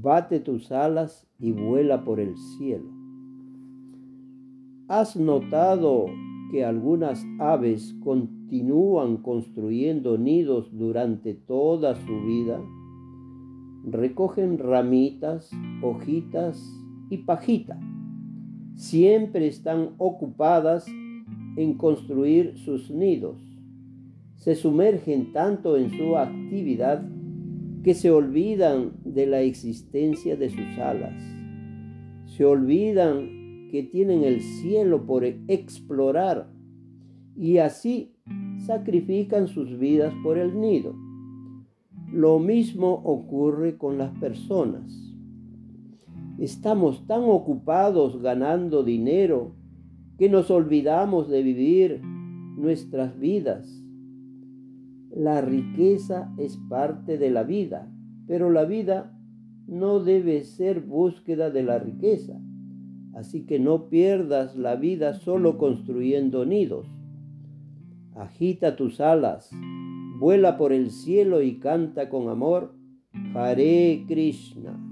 bate tus alas y vuela por el cielo. ¿Has notado que algunas aves continúan construyendo nidos durante toda su vida? Recogen ramitas, hojitas y pajita. Siempre están ocupadas en construir sus nidos. Se sumergen tanto en su actividad que se olvidan de la existencia de sus alas. Se olvidan que tienen el cielo por explorar y así sacrifican sus vidas por el nido. Lo mismo ocurre con las personas. Estamos tan ocupados ganando dinero que nos olvidamos de vivir nuestras vidas la riqueza es parte de la vida, pero la vida no debe ser búsqueda de la riqueza. Así que no pierdas la vida solo construyendo nidos. Agita tus alas, vuela por el cielo y canta con amor. Hare Krishna.